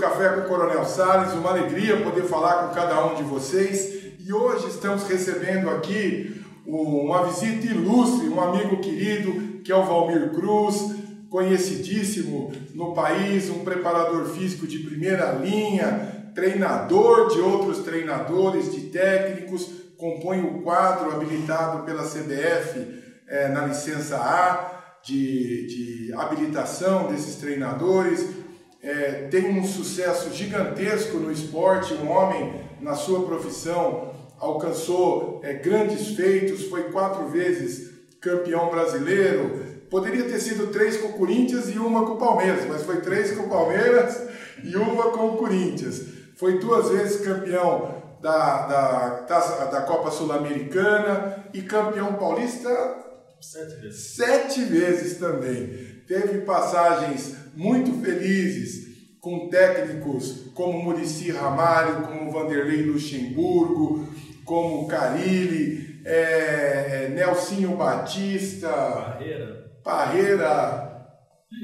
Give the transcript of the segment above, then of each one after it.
Café com o Coronel Salles, uma alegria poder falar com cada um de vocês. E hoje estamos recebendo aqui uma visita ilustre, um amigo querido, que é o Valmir Cruz, conhecidíssimo no país, um preparador físico de primeira linha, treinador de outros treinadores, de técnicos, compõe o quadro habilitado pela CBF é, na licença A de, de habilitação desses treinadores é, tem um sucesso gigantesco no esporte, um homem na sua profissão alcançou é, grandes feitos, foi quatro vezes campeão brasileiro, poderia ter sido três com o Corinthians e uma com o Palmeiras, mas foi três com o Palmeiras e uma com o Corinthians. Foi duas vezes campeão da, da, da Copa Sul-Americana e campeão paulista sete vezes. Sete vezes também teve passagens muito felizes com técnicos como Murici Ramalho, como Vanderlei Luxemburgo, como Carilli, é, é, Nelsinho Batista, Parreira. Parreira.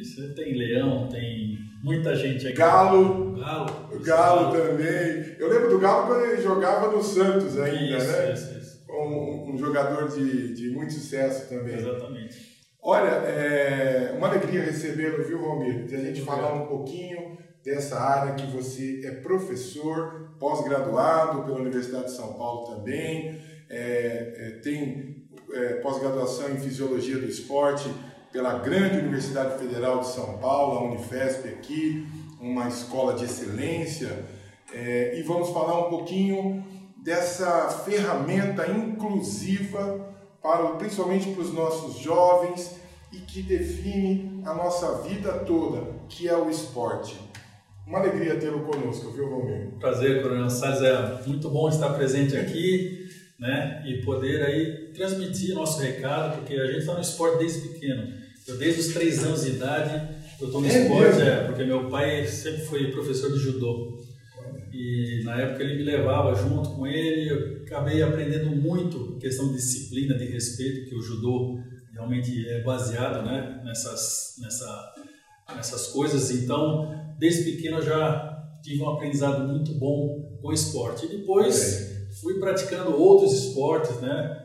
Isso, tem Leão, tem muita gente aqui. Galo. Galo. Galo também. Eu lembro do Galo quando ele jogava no Santos ainda, isso, né? Isso, isso. Um, um jogador de, de muito sucesso também. Exatamente. Olha, é uma alegria recebê-lo, viu, Valmir? De a gente falar um pouquinho dessa área que você é professor, pós-graduado pela Universidade de São Paulo também, é, é, tem é, pós-graduação em Fisiologia do Esporte pela grande Universidade Federal de São Paulo, a Unifesp aqui, uma escola de excelência, é, e vamos falar um pouquinho dessa ferramenta inclusiva para, principalmente para os nossos jovens e que define a nossa vida toda, que é o esporte. Uma alegria tê-lo conosco, viu, Valmir? Prazer, Coronel Salles. É muito bom estar presente aqui né, e poder aí transmitir nosso recado, porque a gente está no esporte desde pequeno. Eu, desde os três anos de idade, eu estou no é esporte, é, porque meu pai sempre foi professor de judô. E na época ele me levava junto com ele, eu acabei aprendendo muito questão de disciplina, de respeito, que o judô realmente é baseado né, nessas, nessa, nessas coisas. Então, desde pequeno eu já tive um aprendizado muito bom com esporte. E depois é. fui praticando outros esportes, né?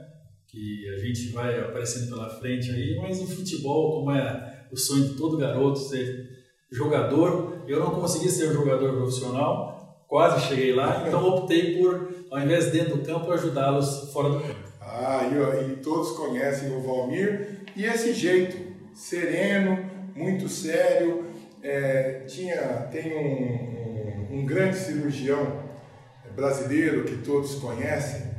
Que a gente vai aparecendo pela frente aí, mas o futebol, como é o sonho de todo garoto ser jogador, eu não consegui ser um jogador profissional, quase cheguei lá, então optei por, ao invés de dentro do campo, ajudá-los fora do campo. Ah, e, e, todos conhecem o Valmir e esse jeito sereno, muito sério. É, tinha, tem um, um, um, grande cirurgião brasileiro que todos conhecem,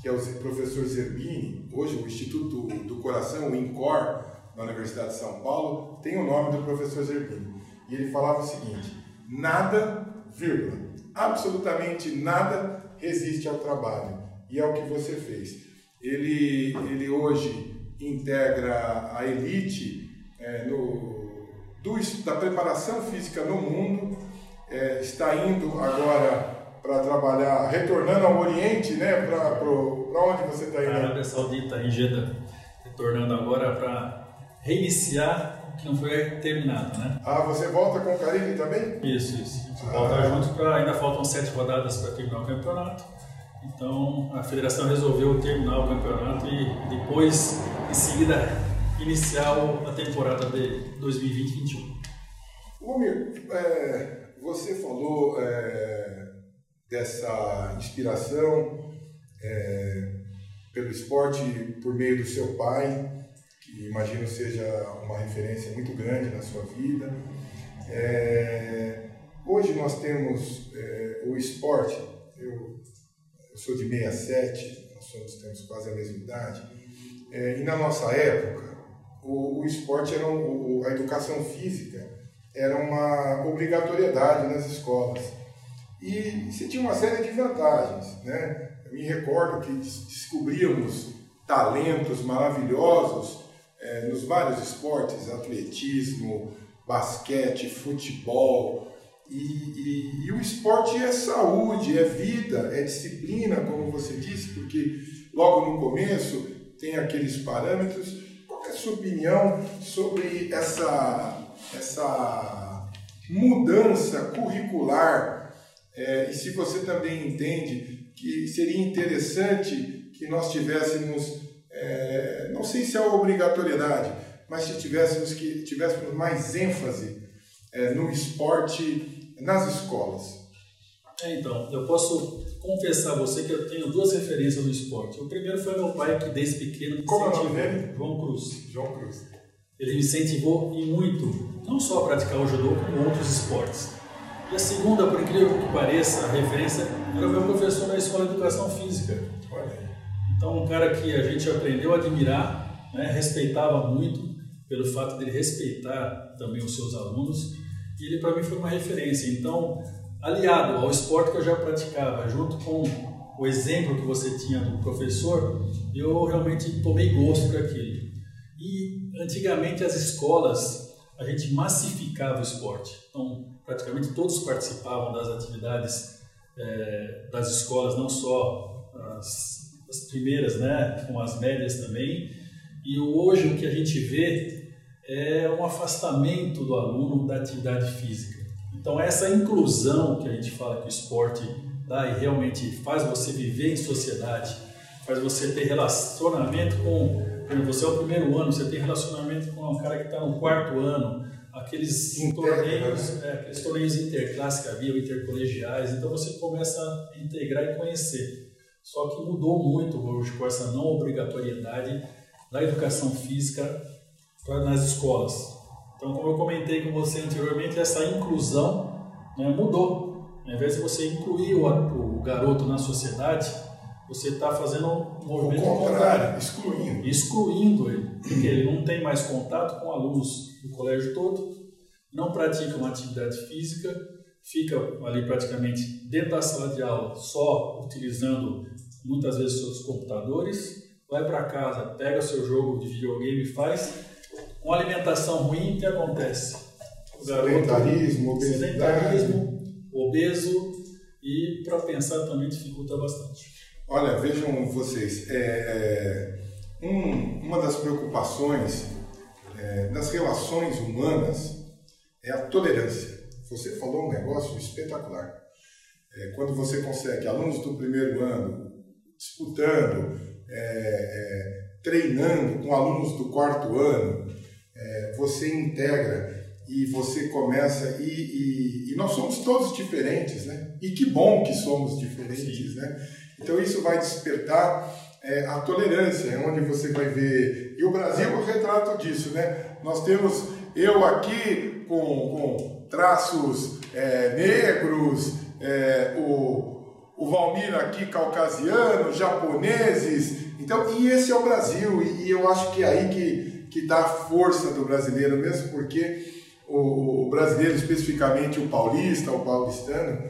que é o professor Zerbini. Hoje, o Instituto do Coração, o INCOR, na Universidade de São Paulo, tem o nome do professor Zerbini. E ele falava o seguinte: nada, vírgula, absolutamente nada resiste ao trabalho. E é o que você fez. Ele, ele hoje integra a elite é, no, do, da preparação física no mundo, é, está indo agora para trabalhar, retornando ao Oriente, né? Para onde você está indo? Arábia Saudita, em Jeddah. Retornando agora para reiniciar que não foi terminado, né? Ah, você volta com o Caribe também? Isso, isso. Ah. volta junto para ainda faltam sete rodadas para terminar o campeonato. Então a federação resolveu terminar o campeonato e depois, em seguida, iniciar a temporada de 2020-21. Romir, é, você falou é, dessa inspiração é, pelo esporte por meio do seu pai que imagino seja uma referência muito grande na sua vida. É, hoje nós temos é, o esporte, eu, eu, sou de 67, nós somos, temos quase a mesma idade, é, e na nossa época o, o esporte era um, o, a educação física era uma obrigatoriedade nas escolas. E se tinha uma série de vantagens, né? Eu me recordo que descobríamos talentos maravilhosos é, nos vários esportes, atletismo, basquete, futebol. E, e, e, o esporte é saúde, é vida, é disciplina, como você disse, porque logo no começo tem aqueles parâmetros. Qual é a sua opinião sobre essa, essa mudança curricular é, e se você também entende que seria interessante que nós tivéssemos, é, não sei se é obrigatoriedade, mas se tivéssemos que tivéssemos mais ênfase é, no esporte nas escolas. É, então, eu posso confessar a você que eu tenho duas referências no esporte. O primeiro foi meu pai, que desde pequeno me Como incentivou. é nome dele? João Cruz. João Cruz. Ele me incentivou e muito, não só a praticar o judô, como outros esportes. E a segunda, por incrível que pareça, a referência era o meu professor na escola de educação física. Olha. Então, um cara que a gente aprendeu a admirar, né, respeitava muito, pelo fato dele respeitar também os seus alunos, e ele para mim foi uma referência. Então, aliado ao esporte que eu já praticava, junto com o exemplo que você tinha do professor, eu realmente tomei gosto por aquilo. E antigamente as escolas, a gente massificava o esporte. Então, praticamente todos participavam das atividades eh, das escolas, não só as, as primeiras, né, com as médias também. E hoje o que a gente vê é um afastamento do aluno da atividade física. Então, essa inclusão que a gente fala que o esporte dá e realmente faz você viver em sociedade, faz você ter relacionamento com. Exemplo, você é o primeiro ano, você tem relacionamento com um cara que está no quarto ano, aqueles torneios, é, aqueles torneios interclasse que havia, intercolegiais, então você começa a integrar e conhecer. Só que mudou muito hoje com essa não obrigatoriedade da educação física nas escolas. Então, como eu comentei com você anteriormente, essa inclusão né, mudou. Ao invés de você incluir o, o garoto na sociedade, você está fazendo um O movimento contrário, excluindo. excluindo ele, porque ele não tem mais contato com alunos do colégio todo, não pratica uma atividade física, fica ali praticamente dentro da sala de aula só utilizando muitas vezes seus computadores, vai para casa, pega seu jogo de videogame e faz. Com alimentação ruim, o que acontece? O Sedentarismo, obesidade. sedentarismo, obeso e para pensar também dificulta bastante. Olha, vejam vocês, é, é, um- uma das preocupações é, das relações humanas é a tolerância. Você falou um negócio espetacular. É, quando você consegue alunos do primeiro ano disputando, é, é, treinando com alunos do quarto ano, é, você integra e você começa e, e- e nós somos todos diferentes, né? E que bom que somos diferentes, né? Então isso vai despertar é, a tolerância, é onde você vai ver. E o Brasil é o retrato disso, né? Nós temos eu aqui com, com traços é, negros, o, o Valmir aqui caucasiano, japoneses. Então, e esse é o Brasil, e, eu acho que é aí que, que dá a força do brasileiro, mesmo porque o, o brasileiro, especificamente o paulista, o paulistano,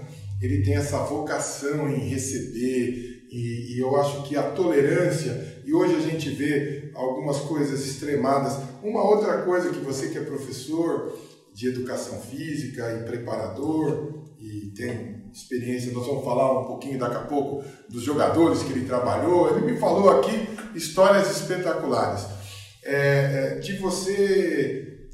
ele tem essa vocação em receber, e, e eu acho que a tolerância, e hoje a gente vê algumas coisas extremadas. Uma outra coisa que você que é professor de educação física e preparador, e tem experiência, nós vamos falar um pouquinho daqui a pouco dos jogadores que ele trabalhou, ele me falou aqui histórias espetaculares. É, é, de você,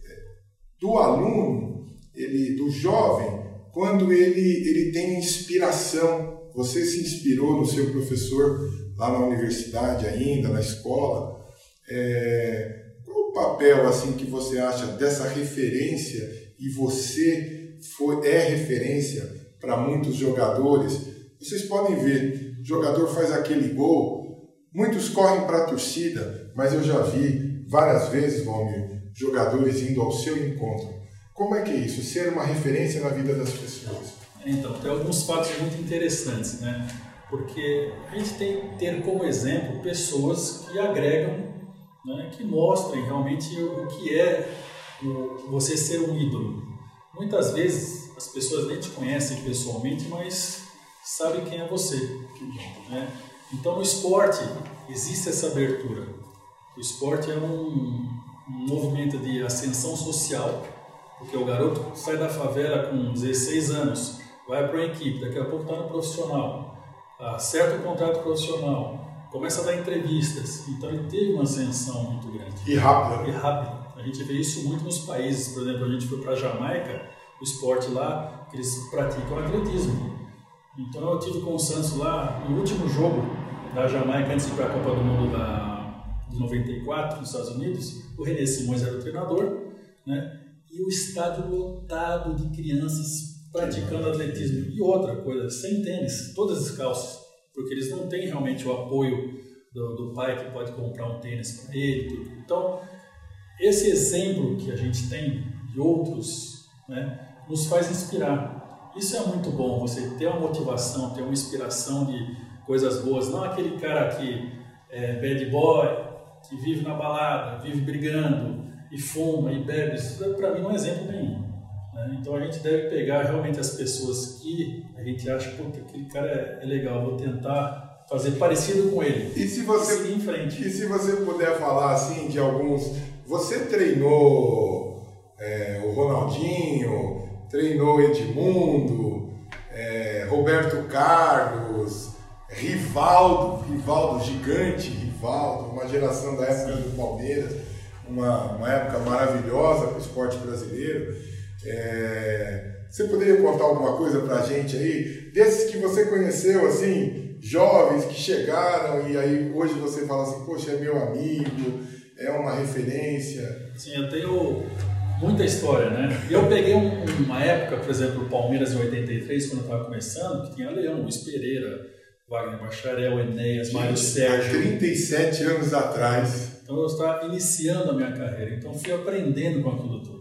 do aluno, ele, do jovem, quando ele, ele tem inspiração, você se inspirou no seu professor lá na universidade ainda, na escola, é, qual o papel assim que você acha dessa referência? E você foi, é referência para muitos jogadores? Vocês podem ver, o jogador faz aquele gol, muitos correm para a torcida, mas eu já vi várias vezes, Valmir, jogadores indo ao seu encontro. Como é que é isso? Ser uma referência na vida das pessoas. Então, tem alguns fatos muito interessantes, né? Porque a gente tem que ter como exemplo pessoas que agregam, né? que mostrem realmente o que é você ser um ídolo. Muitas vezes as pessoas nem te conhecem pessoalmente, mas sabem quem é você. Né? Então, no esporte existe essa abertura. O esporte é um, um movimento de ascensão social, porque o garoto sai da favela com 16 anos, vai para uma equipe, daqui a pouco está no profissional, acerta o contrato profissional, começa a dar entrevistas. Então ele teve uma ascensão muito grande. E rápido. E rápido. A gente vê isso muito nos países, por exemplo, a gente foi para a Jamaica o esporte lá, que eles praticam atletismo. Então eu tive com o Santos lá no último jogo da Jamaica antes de ir para a Copa do Mundo da, de 94 nos Estados Unidos. O René Simões era o treinador, né? E o estádio lotado de crianças praticando atletismo. E outra coisa, sem tênis, todas descalças, porque eles não têm realmente o apoio do, do pai que pode comprar um tênis para ele. Tudo. Então, esse exemplo que a gente tem de outros, né, nos faz inspirar. Isso é muito bom, você ter uma motivação, ter uma inspiração de coisas boas, não aquele cara que é bad boy, que vive na balada, vive brigando e fuma e bebe. Isso para mim não é exemplo nenhum. Né? Então a gente deve pegar realmente as pessoas que a gente acha que aquele cara é, legal, vou tentar fazer parecido com ele. E se você em frente. E se você puder falar assim de alguns, você treinou é, o Ronaldinho, treinou Edmundo, é, Roberto Carlos, Rivaldo, Rivaldo gigante, Rivaldo, uma geração da época do Palmeiras, uma, uma época maravilhosa para o esporte brasileiro. É, você poderia contar alguma coisa para a gente aí, desses que você conheceu, assim, jovens que chegaram e aí hoje você fala assim, poxa, é meu amigo, é uma referência? Sim, eu tenho muita história, né? E eu peguei um, uma época, por exemplo, o Palmeiras em 83, quando eu estava começando, que tinha Leão, Luiz Pereira, Wagner Bacharel, Enéas, Mário Sérgio. Há 37 anos atrás. Então eu estava iniciando a minha carreira, então fui aprendendo com aquilo tudo.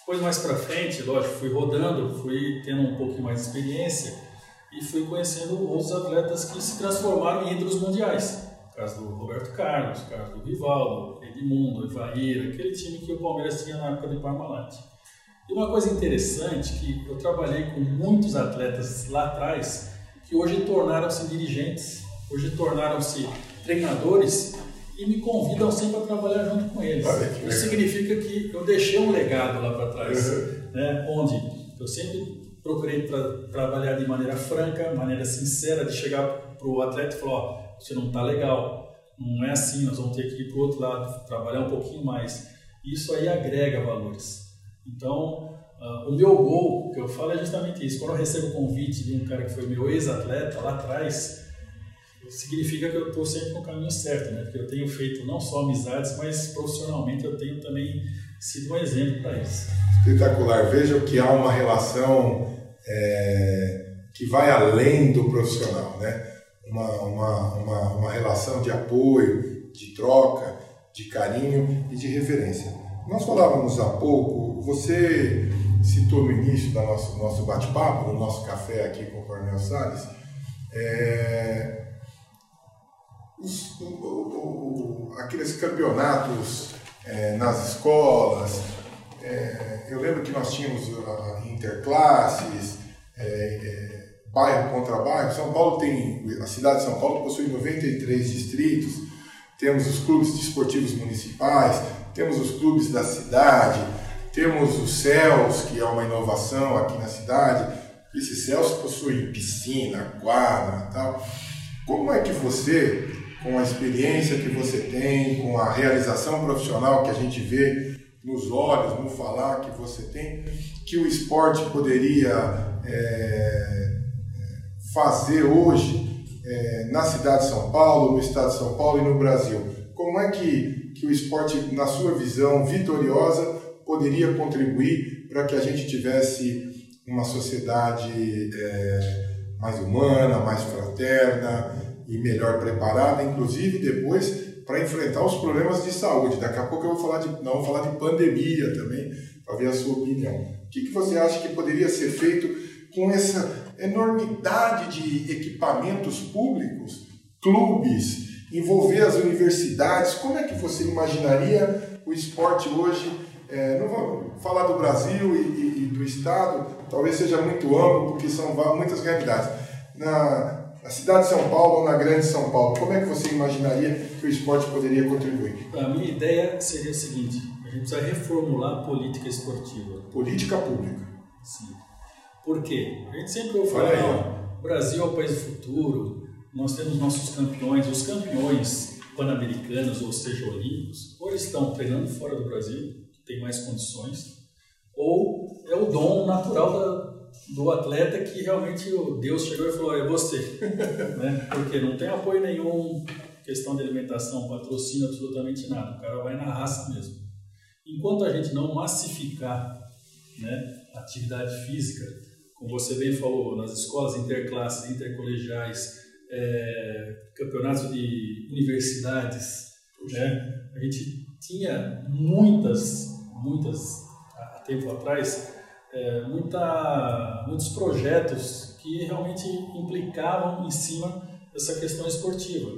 Depois, mais para frente, lógico, fui rodando, fui tendo um pouco mais de experiência e fui conhecendo outros atletas que se transformaram em ídolos mundiais. O caso do Roberto Carlos, o caso do Rivaldo, Edmundo, Ivair, aquele time que o Palmeiras tinha na época de Parmalat. E uma coisa interessante que eu trabalhei com muitos atletas lá atrás que hoje tornaram-se dirigentes, hoje tornaram-se treinadores e me convidam sempre a trabalhar junto com eles. Isso significa que eu deixei um legado lá para trás, uhum. né, onde eu sempre procurei tra trabalhar de maneira franca, maneira sincera, de chegar para o atleta e falar, ó, você não está legal, não é assim, nós vamos ter que ir para o outro lado, trabalhar um pouquinho mais. Isso aí agrega valores. Então, uh, o meu gol, que eu falo é justamente isso. Quando eu recebo o convite de um cara que foi meu ex-atleta lá atrás, significa que eu estou sempre no caminho certo, né? Porque eu tenho feito não só amizades, mas profissionalmente eu tenho também sido um exemplo para isso. Espetacular. Vejam que há uma relação é, que vai além do profissional, né? Uma, uma, uma, uma relação de apoio, de troca, de carinho e de reverência. Nós falávamos há pouco, você citou no início do nosso, nosso bate-papo, no nosso café aqui com o Coronel Salles, é, os, o, o, aqueles campeonatos é, nas escolas. É, eu lembro que nós tínhamos uh, interclasses, é, é bairro contra bairro. São Paulo tem, a cidade de São Paulo possui 93 distritos, temos os clubes desportivos municipais, temos os clubes da cidade, temos os CELS, que é uma inovação aqui na cidade. Esses CELS possuem piscina, quadra tal. Como é que você, com a experiência que você tem, com a realização profissional que a gente vê nos olhos, no falar que você tem, que o esporte poderia é, fazer hoje é, na cidade de São Paulo, no estado de São Paulo e no Brasil? Como é que, que o esporte, na sua visão vitoriosa, poderia contribuir para que a gente tivesse uma sociedade é, mais humana, mais fraterna e melhor preparada, inclusive depois para enfrentar os problemas de saúde. Daqui a pouco eu vou falar de, não, vou falar de pandemia também, para ver a sua opinião. O que, que você acha que poderia ser feito com essa enormidade de equipamentos públicos, clubes, envolver as universidades. Como é que você imaginaria o esporte hoje? É, não vou falar do Brasil e, e, e, do Estado, talvez seja muito amplo, porque são muitas realidades. Na, na cidade de São Paulo ou na grande São Paulo, como é que você imaginaria que o esporte poderia contribuir? A minha ideia seria o seguinte: a gente precisa reformular a política esportiva. Política pública. Sim. Por quê? A gente sempre ouve falar, não, o Brasil é o país do futuro, nós temos nossos campeões, os campeões pan-americanos, ou seja, olímpicos, ou eles estão treinando fora do Brasil, que tem mais condições, ou é o dom natural da, do atleta que realmente o Deus chegou e falou, é você. né? Porque não tem apoio nenhum, questão de alimentação, patrocínio, absolutamente nada. O cara vai na raça mesmo. Enquanto a gente não massificar né, atividade física, como você bem falou, nas escolas interclasses, intercolegiais, é, campeonatos de universidades, né, a gente tinha muitas, muitas, há tempo atrás, é, muita, muitos projetos que realmente implicavam em cima dessa questão esportiva.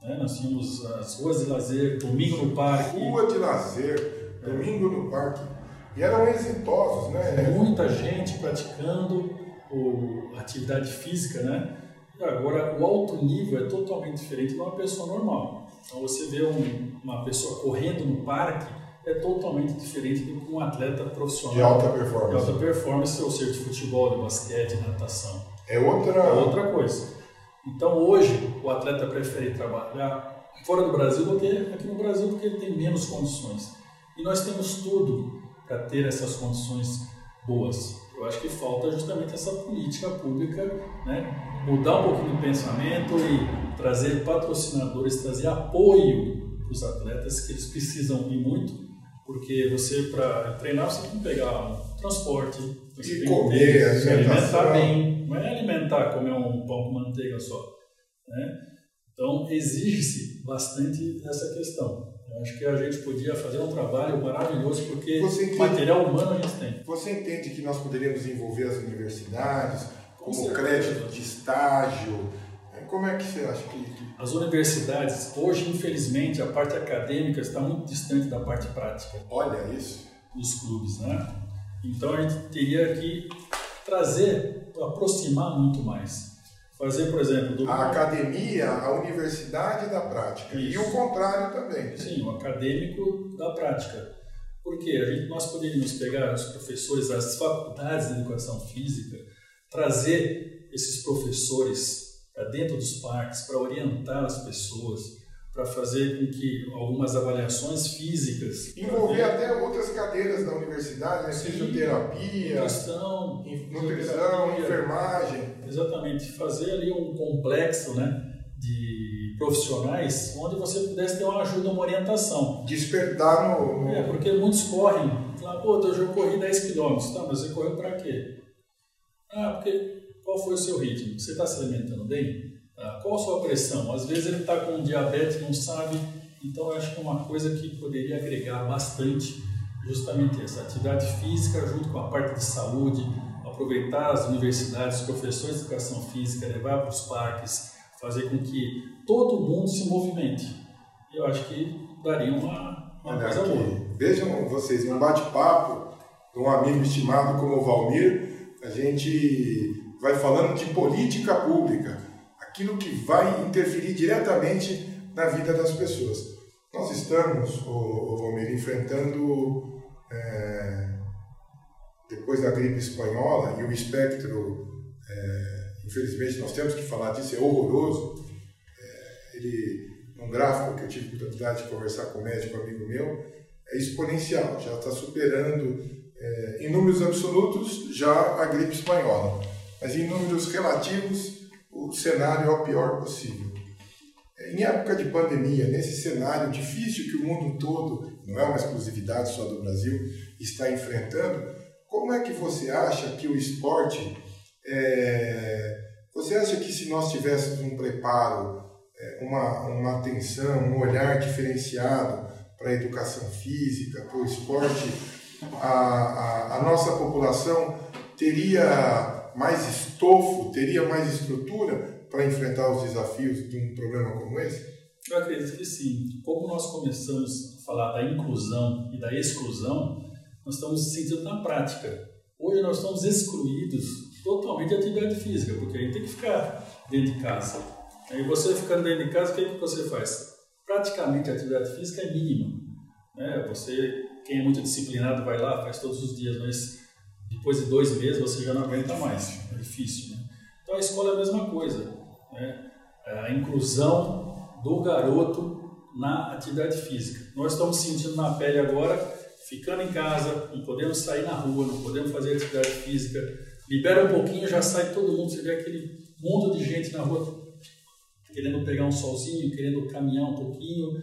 Né? Nós tínhamos as ruas de lazer, domingo no parque. Rua de lazer, domingo no parque. E eram exitosos, né? Muita gente praticando o, atividade física, né? Agora, o alto nível é totalmente diferente de uma pessoa normal. Então, você vê um, uma pessoa correndo no parque, é totalmente diferente do que um atleta profissional. De alta performance. De alta performance, ou seja, de futebol, de basquete, de natação. É outra... É outra coisa. Então, hoje, o atleta prefere trabalhar fora do Brasil do que aqui no Brasil, porque ele tem menos condições. E nós temos tudo para ter essas condições boas. Eu acho que falta justamente essa política pública, né? mudar um pouquinho o pensamento e trazer patrocinadores, trazer apoio para os atletas que eles precisam ir muito, porque você para treinar você tem que pegar um transporte, você e tem comer, se alimentar bem, não é alimentar comer um pão com manteiga só, né? Então exige-se bastante essa questão. Acho que a gente podia fazer um trabalho maravilhoso porque entende- material humano a gente tem. Você entende que nós poderíamos envolver as universidades Com como certeza. crédito de estágio? É, Como é que você acha que- As universidades, hoje, infelizmente, a parte acadêmica está muito distante da parte prática Olha isso. dos clubes, né? Então a gente teria que trazer, aproximar muito mais. Fazer, por exemplo, do A academia, a universidade da prática. E Isso. o contrário também. sim, o acadêmico da prática. Porque a gente, nós poderíamos pegar os professores das faculdades de educação física, trazer esses professores para dentro dos parques, para orientar as pessoas, para fazer com que algumas avaliações físicas Envolver ver até outras cadeiras da universidade, né? Sim. fisioterapia, nutrição, nutrição, enfermagem. Exatamente, fazer ali um complexo né, de profissionais onde você pudesse ter uma ajuda, uma orientação. Despertar no... É, porque muitos correm, falam, pô, hoje eu corri 10 km, tá, mas você correu para quê? Ah, porque qual foi o seu ritmo? Você está se alimentando bem? Ah, qual a sua pressão? Às vezes ele está com diabetes, não sabe, então eu acho que é uma coisa que poderia agregar bastante justamente essa atividade física junto com a parte de saúde, aproveitar as universidades, os professores de educação física, levar para os parques, fazer com que todo mundo se movimente. Eu acho que daria uma, uma Olha coisa aqui, boa. vejam vocês, um bate-papo de um amigo estimado como o Valmir, a gente vai falando de política pública, aquilo que vai interferir diretamente na vida das pessoas. Nós estamos, o, o Valmir, enfrentando, é, depois da gripe espanhola, e o espectro, é, infelizmente nós temos que falar disso, é horroroso. É, ele, num gráfico que eu tive oportunidade de conversar com um médico amigo meu, é exponencial, já está superando, é, em números absolutos, já a gripe espanhola. Mas em números relativos, o cenário é o pior possível. Em época de pandemia, nesse cenário difícil que o mundo todo, não é uma exclusividade só do Brasil, está enfrentando, como é que você acha que o esporte, é, você acha que se nós tivéssemos um preparo, é, uma, uma atenção, um olhar diferenciado para a educação física, para o esporte, a, a, a nossa população teria mais estofo, teria mais estrutura para enfrentar os desafios de um problema como esse? Eu acredito que sim. Como nós começamos a falar da inclusão e da exclusão, nós estamos sentindo na prática. Hoje nós estamos excluídos totalmente da atividade física, porque a gente tem que ficar dentro de casa. Aí você ficando dentro de casa, o que, é que você faz? Praticamente a atividade física é mínima. Né? Você, quem é muito disciplinado, vai lá, faz todos os dias, mas depois de dois meses você já não aguenta mais. É difícil. Né? Então a escola é a mesma coisa. Né? A inclusão do garoto na atividade física. Nós estamos sentindo na pele agora ficando em casa, não podemos sair na rua, não podemos fazer atividade física, libera um pouquinho, já sai todo mundo, você vê aquele mundo de gente na rua querendo pegar um solzinho, querendo caminhar um pouquinho.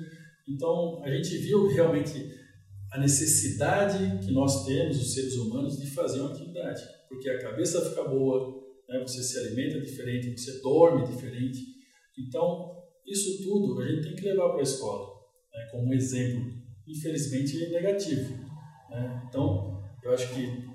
Então, a gente viu realmente a necessidade que nós temos, os seres humanos, de fazer uma atividade, porque a cabeça fica boa, né? você se alimenta diferente, você dorme diferente. Então, isso tudo a gente tem que levar para a escola, né? como exemplo, infelizmente negativo. Né? Então, eu acho que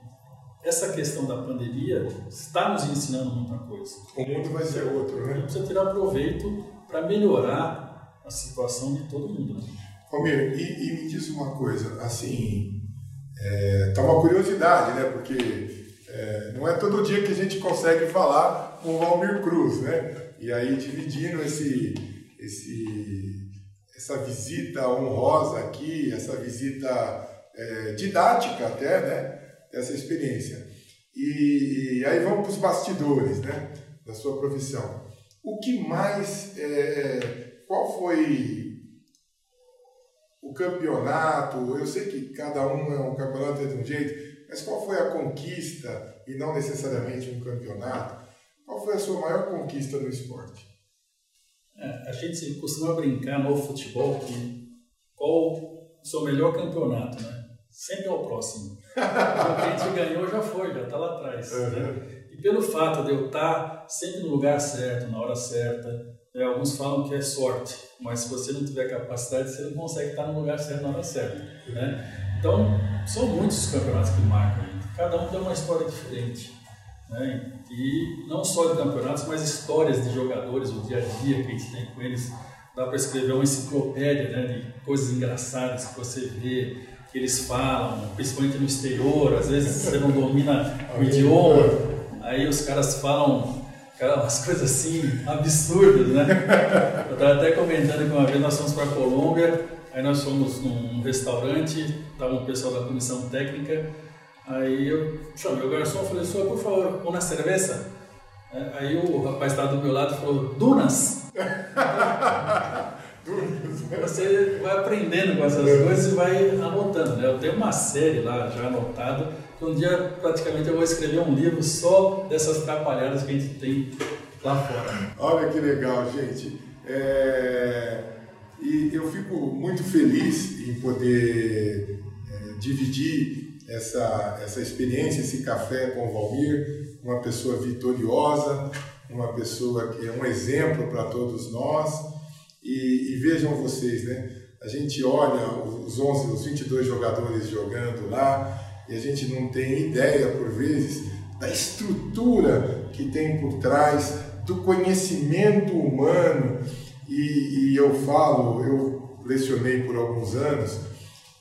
essa questão da pandemia está nos ensinando muita coisa. O mundo vai ser outro, né? A gente precisa tirar proveito para melhorar a situação de todo mundo. Né? Romero, e, e, me diz uma coisa, assim, é, tá uma curiosidade, né? Porque é, não é todo dia que a gente consegue falar com o Valmir Cruz, né? E aí dividindo esse, esse, essa visita honrosa aqui, essa visita é, didática até, né? Essa experiência. E, e aí vamos para os bastidores, né? Da sua profissão. O que mais, é, é qual foi o campeonato? Eu sei que cada um é um campeonato de um jeito, mas qual foi a conquista e não necessariamente um campeonato? Qual foi a sua maior conquista no esporte? A gente costuma brincar no futebol que qual o seu melhor campeonato, né? Sempre é o próximo. o que a gente ganhou já foi, já está lá atrás. Uhum. Né? E pelo fato de eu estar tá sempre no lugar certo, na hora certa, né? alguns falam que é sorte, mas se você não tiver capacidade, você não consegue estar no lugar certo na hora certa. Né? Então, são muitos os campeonatos que marcam. Cada um tem uma história diferente. Né? E não só de campeonatos, mas histórias de jogadores, o dia a dia que a gente tem com eles. Dá para escrever uma enciclopédia né, de coisas engraçadas que você vê, que eles falam, principalmente no exterior. Às vezes você não domina o idioma, aí os caras falam umas coisas assim absurdas, né? Eu estava até comentando que uma vez nós fomos para a Colômbia, aí nós fomos num restaurante, estava um pessoal da comissão técnica, aí eu chamei o garçom e falei, senhor, por favor, uma cerveja? É, aí o rapaz estava do meu lado e falou, Dunas! Você vai aprendendo com essas coisas e vai anotando, né? Eu tenho uma série lá já anotada, que um dia praticamente eu vou escrever um livro só dessas atrapalhadas que a gente tem lá fora. Olha que legal, gente. É... E eu fico muito feliz em poder é, dividir essa, essa experiência, esse café com o Valmir, uma pessoa vitoriosa, uma pessoa que é um exemplo para todos nós. E, e, vejam vocês, né? A gente olha os 11, os 22 jogadores jogando lá e a gente não tem ideia, por vezes, da estrutura que tem por trás, do conhecimento humano. E, e eu falo, eu lecionei por alguns anos,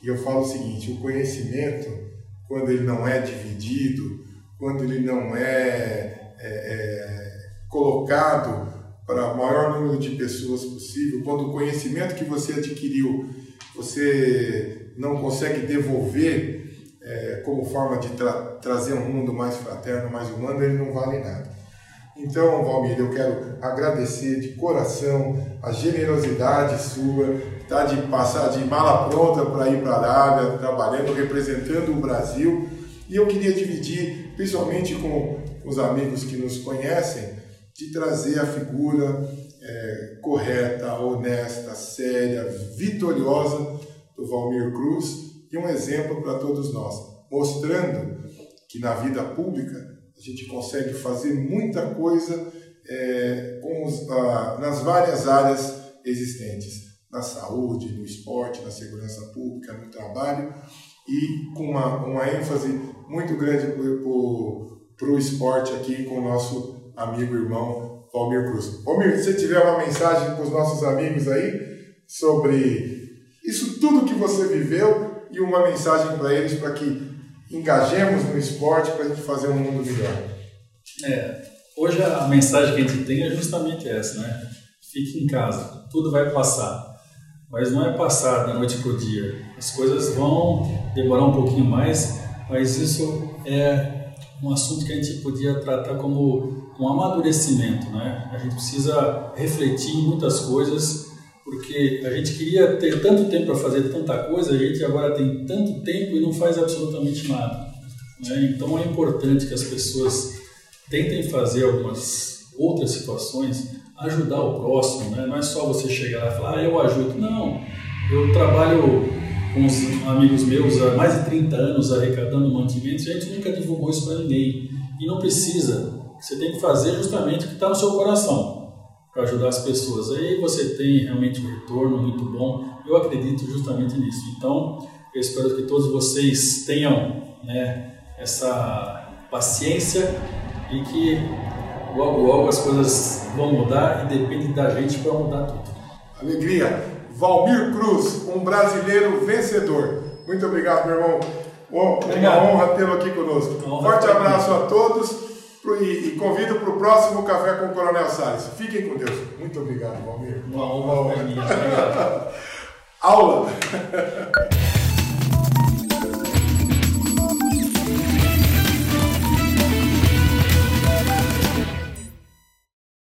e eu falo o seguinte: o conhecimento, quando ele não é dividido, quando ele não é, é, é colocado para o maior número de pessoas possível, quando o conhecimento que você adquiriu você não consegue devolver é, como forma de tra trazer um mundo mais fraterno, mais humano, ele não vale nada. Então, Valmir, eu quero agradecer de coração a generosidade sua, tá de passar de mala pronta para ir para a Arábia, trabalhando, representando o Brasil. E eu queria dividir, principalmente com os amigos que nos conhecem, de trazer a figura é, correta, honesta, séria, vitoriosa do Valmir Cruz e um exemplo para todos nós, mostrando que na vida pública a gente consegue fazer muita coisa é, os, ah, nas várias áreas existentes, na saúde, no esporte, na segurança pública, no trabalho e com uma, uma ênfase muito grande para o esporte aqui com o nosso amigo irmão Valmir Cruz. Valmir, se tiver uma mensagem para os nossos amigos aí sobre isso tudo que você viveu e uma mensagem para eles para que engajemos no esporte para a gente fazer um mundo melhor. É, hoje a mensagem que a gente tem é justamente essa, né? Fique em casa, tudo vai passar. Mas não é passar da noite para o dia. As coisas vão demorar um pouquinho mais, mas isso é um assunto que a gente podia tratar como um amadurecimento, né? A gente precisa refletir em muitas coisas, porque a gente queria ter tanto tempo para fazer tanta coisa, a gente agora tem tanto tempo e não faz absolutamente nada. Né? Então é importante que as pessoas tentem fazer algumas outras situações, ajudar o próximo, né? não é só você chegar lá e falar, ah, eu ajudo. Não, eu trabalho com os amigos meus há mais de 30 anos arrecadando mantimentos e a gente nunca divulgou isso para ninguém. E não precisa. Você tem que fazer justamente o que está no seu coração para ajudar as pessoas. Aí você tem realmente um retorno muito bom. Eu acredito justamente nisso. Então, eu espero que todos vocês tenham né, essa paciência e que logo, logo as coisas vão mudar e depende da gente para mudar tudo. Alegria. Valmir Cruz, um brasileiro vencedor. Muito obrigado, meu irmão. Uma obrigado. honra tê-lo aqui conosco. Forte abraço a todos e, e convido para o próximo Café com o Coronel Salles. Fiquem com Deus. Muito obrigado, Valmir. Uma honra, Uma honra. minha. Obrigado. Aula.